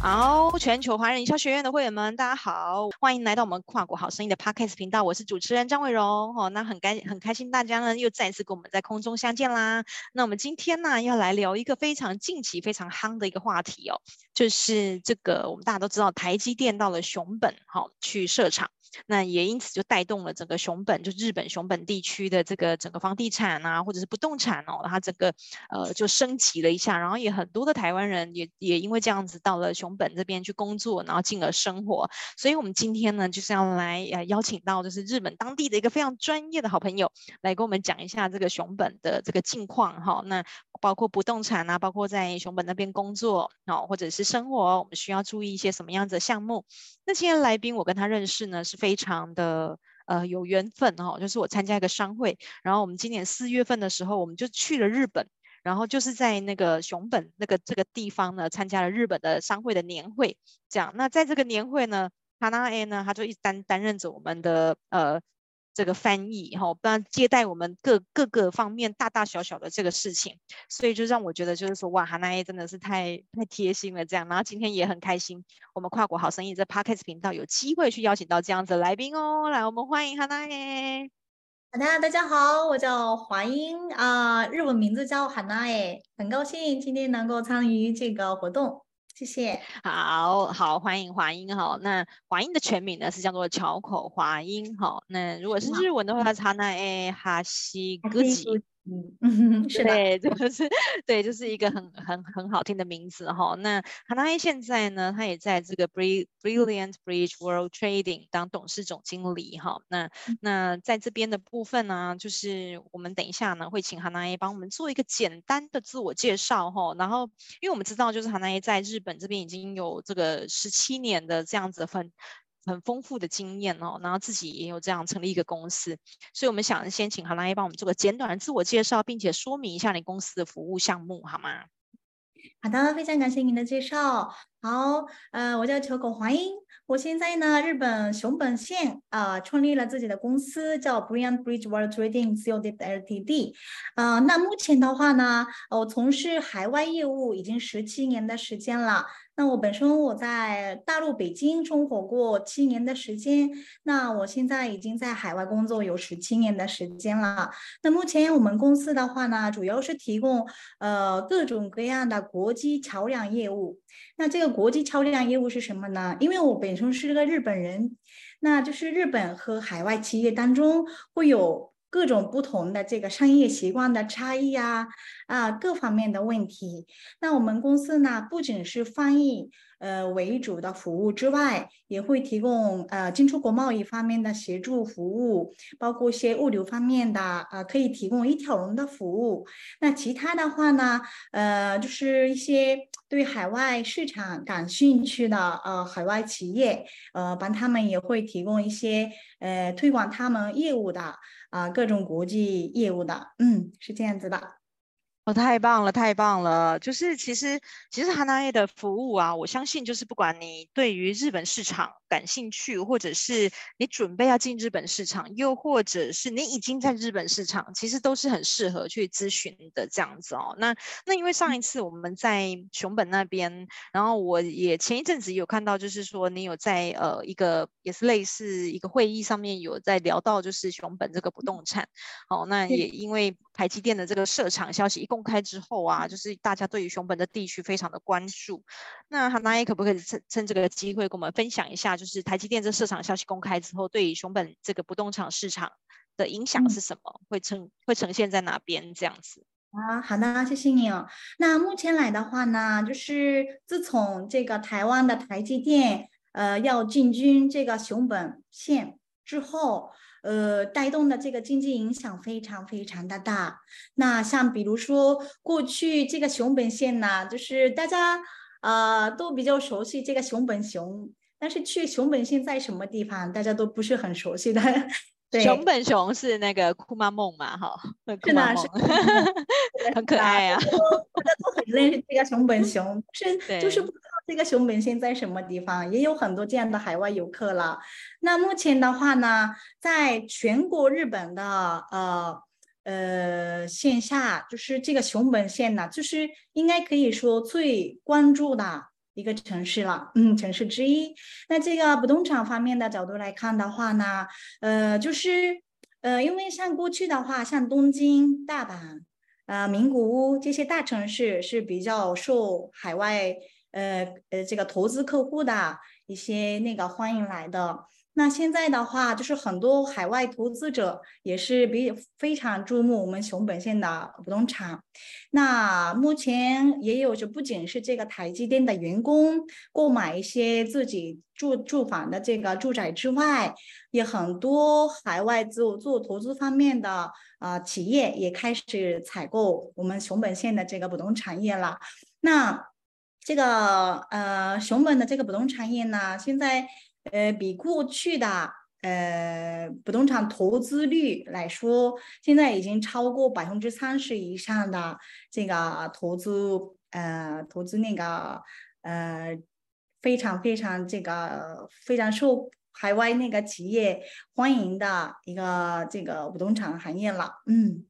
好，全球华人营销学院的会员们，大家好，欢迎来到我们跨国好声音的 Podcast 频道，我是主持人张伟荣。哦，那很开很开心，大家呢又再一次跟我们在空中相见啦。那我们今天呢要来聊一个非常近期非常夯的一个话题哦，就是这个我们大家都知道，台积电到了熊本，好、哦、去设厂。那也因此就带动了整个熊本，就日本熊本地区的这个整个房地产啊，或者是不动产哦，它整个呃就升级了一下，然后也很多的台湾人也也因为这样子到了熊本这边去工作，然后进而生活。所以我们今天呢就是要来呃邀请到就是日本当地的一个非常专业的好朋友来跟我们讲一下这个熊本的这个近况哈。那包括不动产啊，包括在熊本那边工作哦，或者是生活，我们需要注意一些什么样子的项目？那今天来宾我跟他认识呢是非常的呃有缘分哦，就是我参加一个商会，然后我们今年四月份的时候，我们就去了日本，然后就是在那个熊本那个这个地方呢，参加了日本的商会的年会，这样。那在这个年会呢哈纳 A 呢，他就一担担任着我们的呃。这个翻译哈，不然接待我们各各个方面大大小小的这个事情，所以就让我觉得就是说哇，哈娜耶真的是太太贴心了这样。然后今天也很开心，我们跨国好声音这 Podcast 频道有机会去邀请到这样子的来宾哦，来我们欢迎哈娜耶。好的，大家好，我叫华英啊、日文名字叫哈娜耶，很高兴今天能够参与这个活动。谢谢，好好欢迎华英哈。那华英的全名呢是叫做桥口华英哈。那如果是日文的话，是哈娜耶哈西格吉。嗯，是的，对，就是对，就是一个很很很好听的名字哈。那 Hanae 现在呢，他也在这个 Brilliant Bridge World Trading 当董事总经理哈。那那在这边的部分呢，就是我们等一下呢会请 Hanae 帮我们做一个简单的自我介绍哈。然后，因为我们知道就是 Hanae 在日本这边已经有这个十七年的这样子的分。很丰富的经验哦，然后自己也有这样成立一个公司，所以我们想先请 Hanae 帮我们做个简短的自我介绍，并且说明一下你公司的服务项目，好吗？好的，非常感谢您的介绍。好，呃，我叫桥口华英，我现在呢，日本熊本县啊、创立了自己的公司，叫 Brian Bridge World Trading Co Ltd。啊、那目前的话呢，我从事海外业务已经十七年的时间了。那我本身我在大陆北京生活过七年的时间，那我现在已经在海外工作有十七年的时间了。那目前我们公司的话呢，主要是提供呃各种各样的国际桥梁业务。那这个国际桥梁业务是什么呢？因为我本身是个日本人，那就是日本和海外企业当中会有。各种不同的这个商业习惯的差异啊，啊，各方面的问题。那我们公司呢，不仅是翻译呃为主的服务之外，也会提供呃进出口贸易方面的协助服务，包括一些物流方面的呃可以提供一条龙的服务。那其他的话呢，呃，就是一些对海外市场感兴趣的呃海外企业，呃，帮他们也会提供一些呃推广他们业务的。啊，各种国际业务的，嗯，是这样子的。哦，太棒了，太棒了！就是其实，其实 Hanae 的服务啊，我相信就是不管你对于日本市场感兴趣，或者是你准备要进日本市场，又或者是你已经在日本市场，其实都是很适合去咨询的这样子哦。那那因为上一次我们在熊本那边，然后我也前一阵子有看到，就是说你有在呃一个也是类似一个会议上面有在聊到就是熊本这个不动产，哦，那也因为台积电的这个设厂消息一公开之后啊，就是大家对于熊本的地区非常的关注。那 Hanae 可不可以趁趁这个机会跟我们分享一下？就是台积电这市场消息公开之后，对于熊本这个不动产市场的影响是什么？嗯、会呈会呈现在哪边这样子？啊，好的，谢谢你哦。那目前来的话呢，就是自从这个台湾的台积电呃要进军这个熊本县之后，呃带动的这个经济影响非常非常的大。那像比如说过去这个熊本县呢，就是大家呃都比较熟悉这个熊本熊。但是去熊本县在什么地方，大家都不是很熟悉的。对，熊本熊是那个库玛梦嘛，哈，是的，是很可爱啊。大家都很认识这个熊本熊，是就是不知道这个熊本县在什么地方，也有很多这样的海外游客了。那目前的话呢，在全国日本的呃呃线下，就是这个熊本县呢，就是应该可以说最关注的。一个城市了，嗯，城市之一。那这个不动产方面的角度来看的话呢，呃，就是呃，因为像过去的话，像东京、大阪、呃，名古屋这些大城市是比较受海外呃呃这个投资客户的一些那个欢迎来的。那现在的话，就是很多海外投资者也是比非常注目我们熊本县的不动产。那目前也有，就不仅是这个台积电的员工购买一些自己住住房的这个住宅之外，也很多海外做做投资方面的啊、企业也开始采购我们熊本县的这个不动产业了。那这个呃熊本的这个不动产业呢，现在。呃，比过去的呃不动产投资率来说，现在已经超过百分之三十以上的这个投资，呃，投资那个呃非常非常这个非常受海外那个企业欢迎的一个这个不动产行业了。嗯，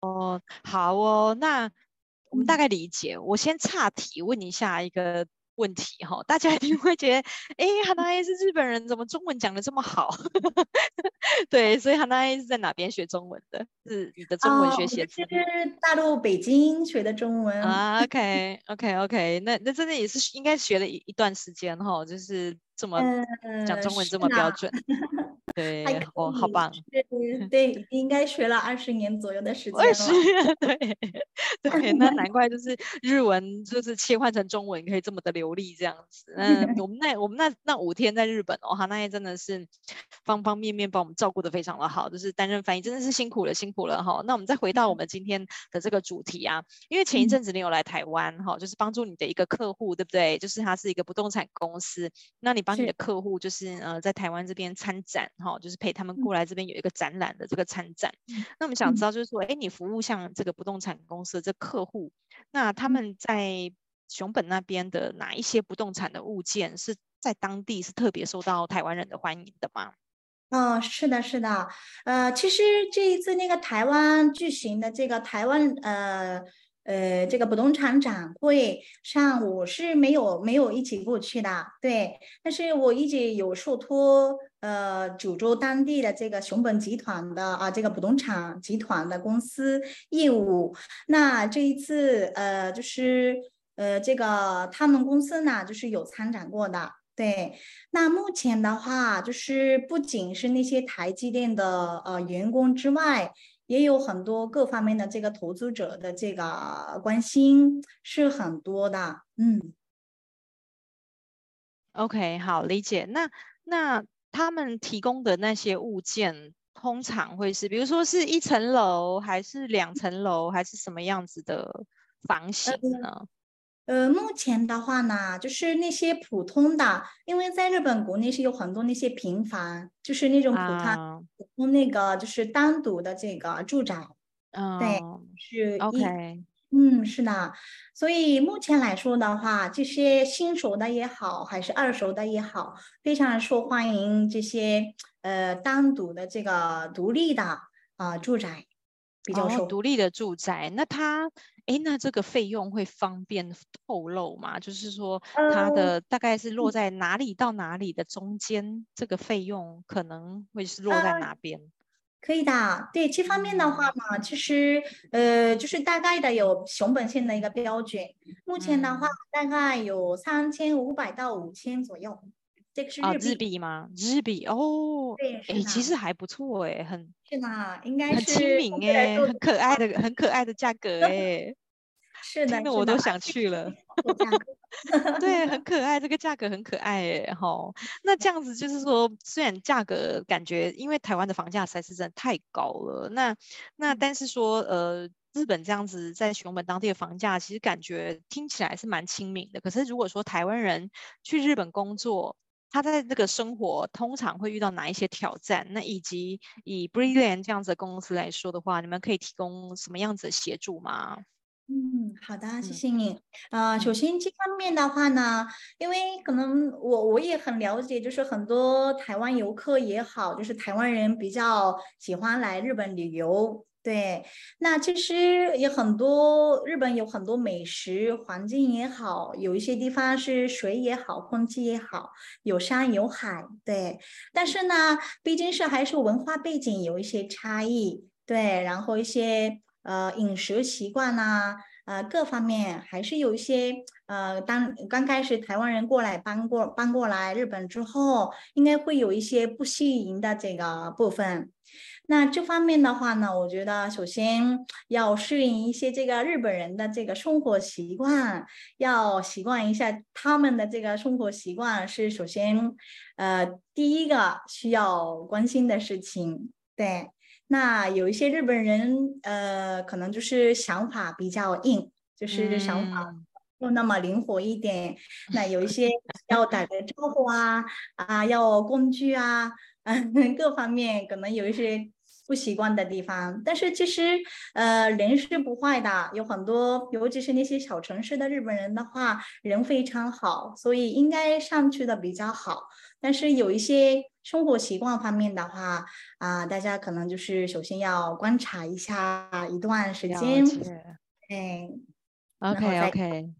哦，好哦，那我们大概理解。嗯、我先岔题问一下一个。问题哈，大家一定会觉得，哎，哈娜耶是日本人，怎么中文讲的这么好？对，所以哈娜耶是在哪边学中文的？是你的中文学写字？是大陆北京学的中文啊。OK OK OK，那那真的也是应该学了一一段时间哈，就是这么讲中文这么标准。呃对，哦，好棒！对对，应该学了二十年左右的时间了。二十年，对对，那难怪就是日文就是切换成中文可以这么的流利这样子。嗯，我们那我们那那五天在日本哦，哈，那也真的是方方面面把我们照顾得非常的好，就是担任翻译真的是辛苦了，辛苦了哈。那我们再回到我们今天的这个主题啊，因为前一阵子你有来台湾哈，就是帮助你的一个客户，对不对？就是他是一个不动产公司，那你帮你的客户就是呃在台湾这边参展。好，就是陪他们过来这边有一个展览的这个参展。嗯、那我们想知道，就是说，哎，你服务像这个不动产公司的这客户，那他们在熊本那边的哪一些不动产的物件是在当地是特别受到台湾人的欢迎的吗？哦，是的，是的。呃，其实这一次那个台湾举行的这个台湾呃。呃，这个不动产展会上我是没有没有一起过去的，对，但是我一直有受托呃九州当地的这个熊本集团的啊这个不动产集团的公司业务，那这一次呃就是呃这个他们公司呢就是有参展过的，对，那目前的话就是不仅是那些台积电的呃员工之外。也有很多各方面的这个投资者的这个关心是很多的，嗯，OK，好，理解。那那他们提供的那些物件，通常会是，比如说是一层楼，还是两层楼，还是什么样子的房型呢？嗯呃，目前的话呢，就是那些普通的，因为在日本国内是有很多那些平房，就是那种普通、啊、普通那个就是单独的这个住宅，嗯，对，是 OK，嗯，是的，所以目前来说的话，这些新手的也好，还是二手的也好，非常受欢迎。这些呃单独的这个独立的啊、呃、住宅比较独立的住宅，那它。哎，那这个费用会方便透露吗？就是说，它的大概是落在哪里到哪里的中间，呃、这个费用可能会是落在哪边？呃、可以的，对这方面的话嘛，其实呃，就是大概的有熊本县的一个标准，目前的话大概有三千五百到五千左右。这个是日币，啊、日币吗？日币哦，对，哎，其实还不错哎，很是吗？应该是很亲民哎，很可爱的，很可爱的价格哎，是的，那我都想去了。对，很可爱，这个价格很可爱哎，哈。那这样子就是说，虽然价格感觉，因为台湾的房价实在是真的太高了，那那但是说，呃，日本这样子在熊本当地的房价，其实感觉听起来是蛮亲民的。可是如果说台湾人去日本工作，他在这个生活通常会遇到哪一些挑战？那以及以 Brilliant 这样子的公司来说的话，你们可以提供什么样子的协助吗？嗯，好的，谢谢你。啊、嗯呃，首先这方面的话呢，因为可能我我也很了解，就是很多台湾游客也好，就是台湾人比较喜欢来日本旅游。对，那其实有很多日本有很多美食，环境也好，有一些地方是水也好，空气也好，有山有海，对。但是呢，毕竟是还是文化背景有一些差异，对，然后一些呃饮食习惯呐、呃各方面还是有一些呃，当刚开始台湾人过来搬过搬过来日本之后，应该会有一些不适应的这个部分。那这方面的话呢，我觉得首先要适应一些这个日本人的这个生活习惯，要习惯一下他们的这个生活习惯是首先，呃，第一个需要关心的事情。对，那有一些日本人，呃，可能就是想法比较硬，就是想法不那么灵活一点。嗯、那有一些要打个招呼啊，啊，要工具啊，嗯，各方面可能有一些。不习惯的地方，但是其实，呃，人是不坏的，有很多，尤其是那些小城市的日本人的话，人非常好，所以应该上去的比较好。但是有一些生活习惯方面的话，啊、呃，大家可能就是首先要观察一下一段时间，哎，OK OK，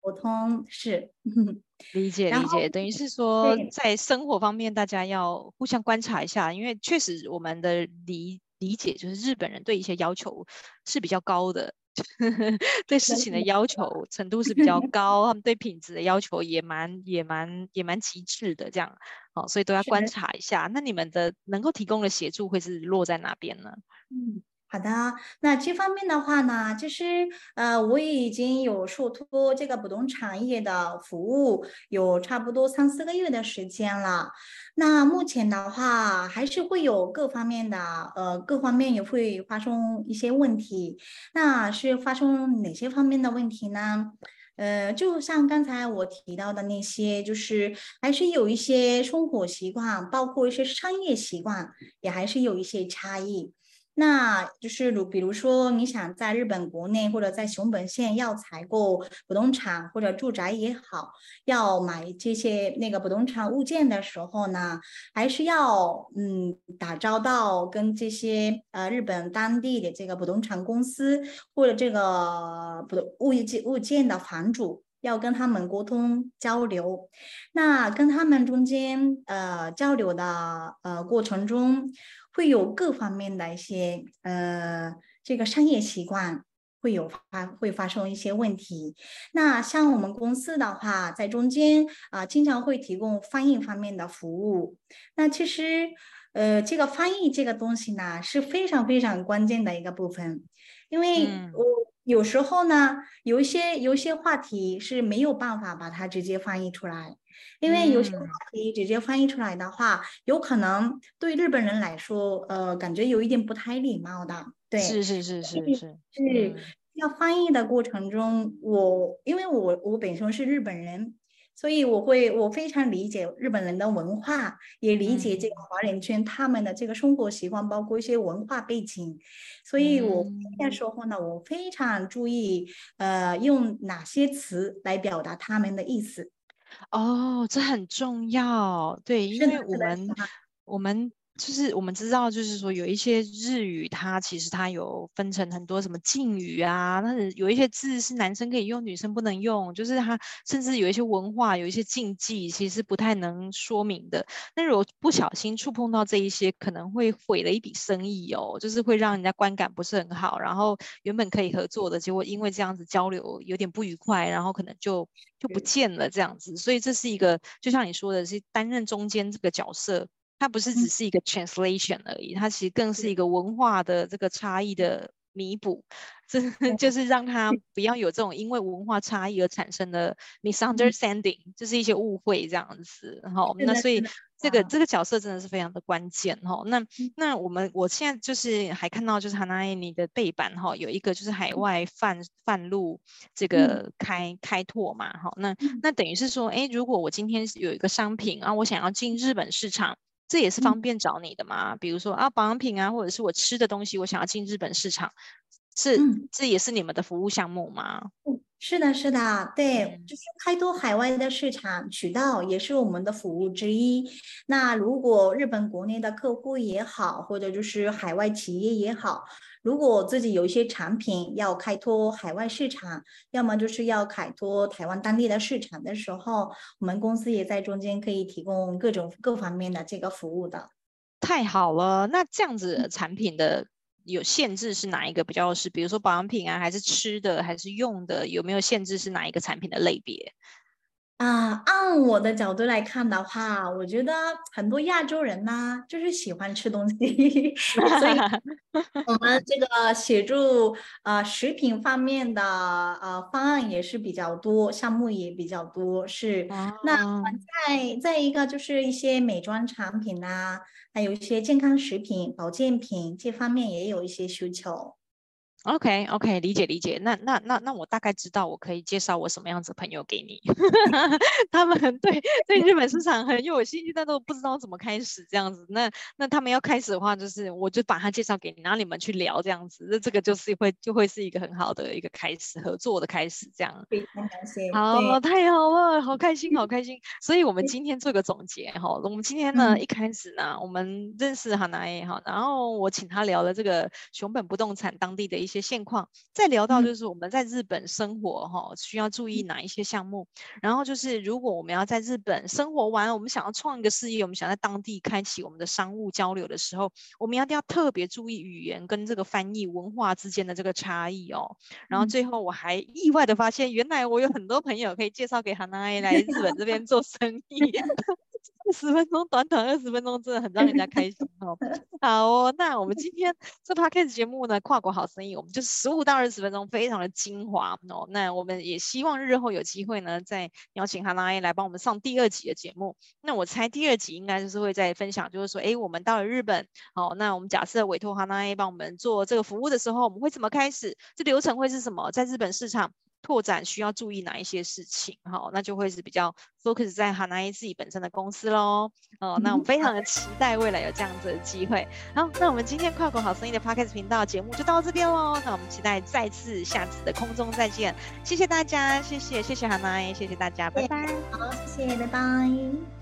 沟通是 理解理解，等于是说在生活方面大家要互相观察一下，因为确实我们的理理解就是日本人对一些要求是比较高的，对事情的要求程度是比较高，他们对品质的要求也蛮也蛮也蛮极致的，这样，哦，所以都要观察一下。那你们的能够提供的协助会是落在哪边呢？嗯。好的，那这方面的话呢，其实呃，我也已经有受托这个不动产业的服务，有差不多三四个月的时间了。那目前的话，还是会有各方面的呃，各方面也会发生一些问题。那是发生哪些方面的问题呢？呃，就像刚才我提到的那些，就是还是有一些生活习惯，包括一些商业习惯，也还是有一些差异。那就是如比如说，你想在日本国内或者在熊本县要采购不动产或者住宅也好，要买这些那个不动产物件的时候呢，还是要嗯打交道跟这些呃日本当地的这个不动产公司或者这个不物件物件的房主，要跟他们沟通交流。那跟他们中间呃交流的呃过程中。会有各方面的一些呃，这个商业习惯会有发会发生一些问题。那像我们公司的话，在中间啊、呃，经常会提供翻译方面的服务。那其实呃，这个翻译这个东西呢，是非常非常关键的一个部分，因为我有时候呢，有一些有一些话题是没有办法把它直接翻译出来。因为有些话题直接翻译出来的话，嗯、有可能对日本人来说，呃，感觉有一点不太礼貌的。对，是是是是是。是要翻译的过程中，我因为我我本身是日本人，所以我会我非常理解日本人的文化，也理解这个华人圈他们的这个生活习惯，包括一些文化背景。所以我那时候呢，我非常注意，呃，用哪些词来表达他们的意思。哦，这很重要，对，因为我们我们。就是我们知道，就是说有一些日语，它其实它有分成很多什么敬语啊，那有一些字是男生可以用，女生不能用，就是它甚至有一些文化，有一些禁忌，其实不太能说明的。那如果不小心触碰到这一些，可能会毁了一笔生意哦，就是会让人家观感不是很好，然后原本可以合作的结果，因为这样子交流有点不愉快，然后可能就就不见了这样子。所以这是一个，就像你说的，是担任中间这个角色。它不是只是一个 translation 而已，它其实更是一个文化的这个差异的弥补，这就是让它 不要有这种因为文化差异而产生的 misunderstanding，就是一些误会这样子。好，那所以这个这个角色真的是非常的关键哈。那那我们我现在就是还看到就是 Hanae 你的背板哈，有一个就是海外贩贩路这个开开拓嘛，哈，那那等于是说，哎，如果我今天有一个商品啊，我想要进日本市场。这也是方便找你的吗？嗯、比如说啊，保养品啊，或者是我吃的东西，我想要进日本市场，是、嗯、这也是你们的服务项目吗？是的，是的，对，嗯、就是开拓海外的市场渠道，也是我们的服务之一。那如果日本国内的客户也好，或者就是海外企业也好，如果自己有一些产品要开拓海外市场，要么就是要开拓台湾当地的市场的时候，我们公司也在中间可以提供各种各方面的这个服务的。太好了，那这样子产品的。有限制是哪一个比较是，比如说保养品啊，还是吃的，还是用的？有没有限制是哪一个产品的类别？啊，按我的角度来看的话，我觉得很多亚洲人呢，就是喜欢吃东西，所以 我们这个协助呃食品方面的呃方案也是比较多，项目也比较多。是，啊、那再再一个就是一些美妆产品啊，还有一些健康食品、保健品这方面也有一些需求。OK OK，理解理解。那那那那我大概知道，我可以介绍我什么样子的朋友给你。他们对对日本市场很有兴趣，但都不知道怎么开始这样子。那那他们要开始的话，就是我就把他介绍给你，然后你们去聊这样子。那这个就是会就会是一个很好的一个开始，合作的开始这样。非常感谢。好，太好了，好开心，好开心。所以我们今天做个总结哈。我们今天呢，嗯、一开始呢，我们认识哈娜 A 哈，然后我请他聊了这个熊本不动产当地的一些。些现况，再聊到就是我们在日本生活哈，需要注意哪一些项目？然后就是如果我们要在日本生活完，我们想要创一个事业，我们想在当地开启我们的商务交流的时候，我们一定要特别注意语言跟这个翻译文化之间的这个差异哦。然后最后我还意外的发现，原来我有很多朋友可以介绍给韩娜 A 来日本这边做生意。十分钟，短短二十分钟，真的很让人家开心哦。好哦，那我们今天这 podcast 节目呢，跨国好生意，我们就十五到二十分钟，非常的精华哦。那我们也希望日后有机会呢，再邀请哈娜 A 来帮我们上第二集的节目。那我猜第二集应该就是会再分享，就是说，哎，我们到了日本，好，那我们假设委托哈娜 A 帮我们做这个服务的时候，我们会怎么开始？这流程会是什么？在日本市场。拓展需要注意哪一些事情？哈，那就会是比较 focus 在哈娜伊自己本身的公司喽。哦，那我们非常的期待未来有这样子的机会。好，那我们今天跨国好声音的 Podcast 频道节目就到这边喽。那我们期待再次下次的空中再见。谢谢大家，谢谢谢谢哈娜伊谢谢大家，拜拜。好，谢谢，拜拜。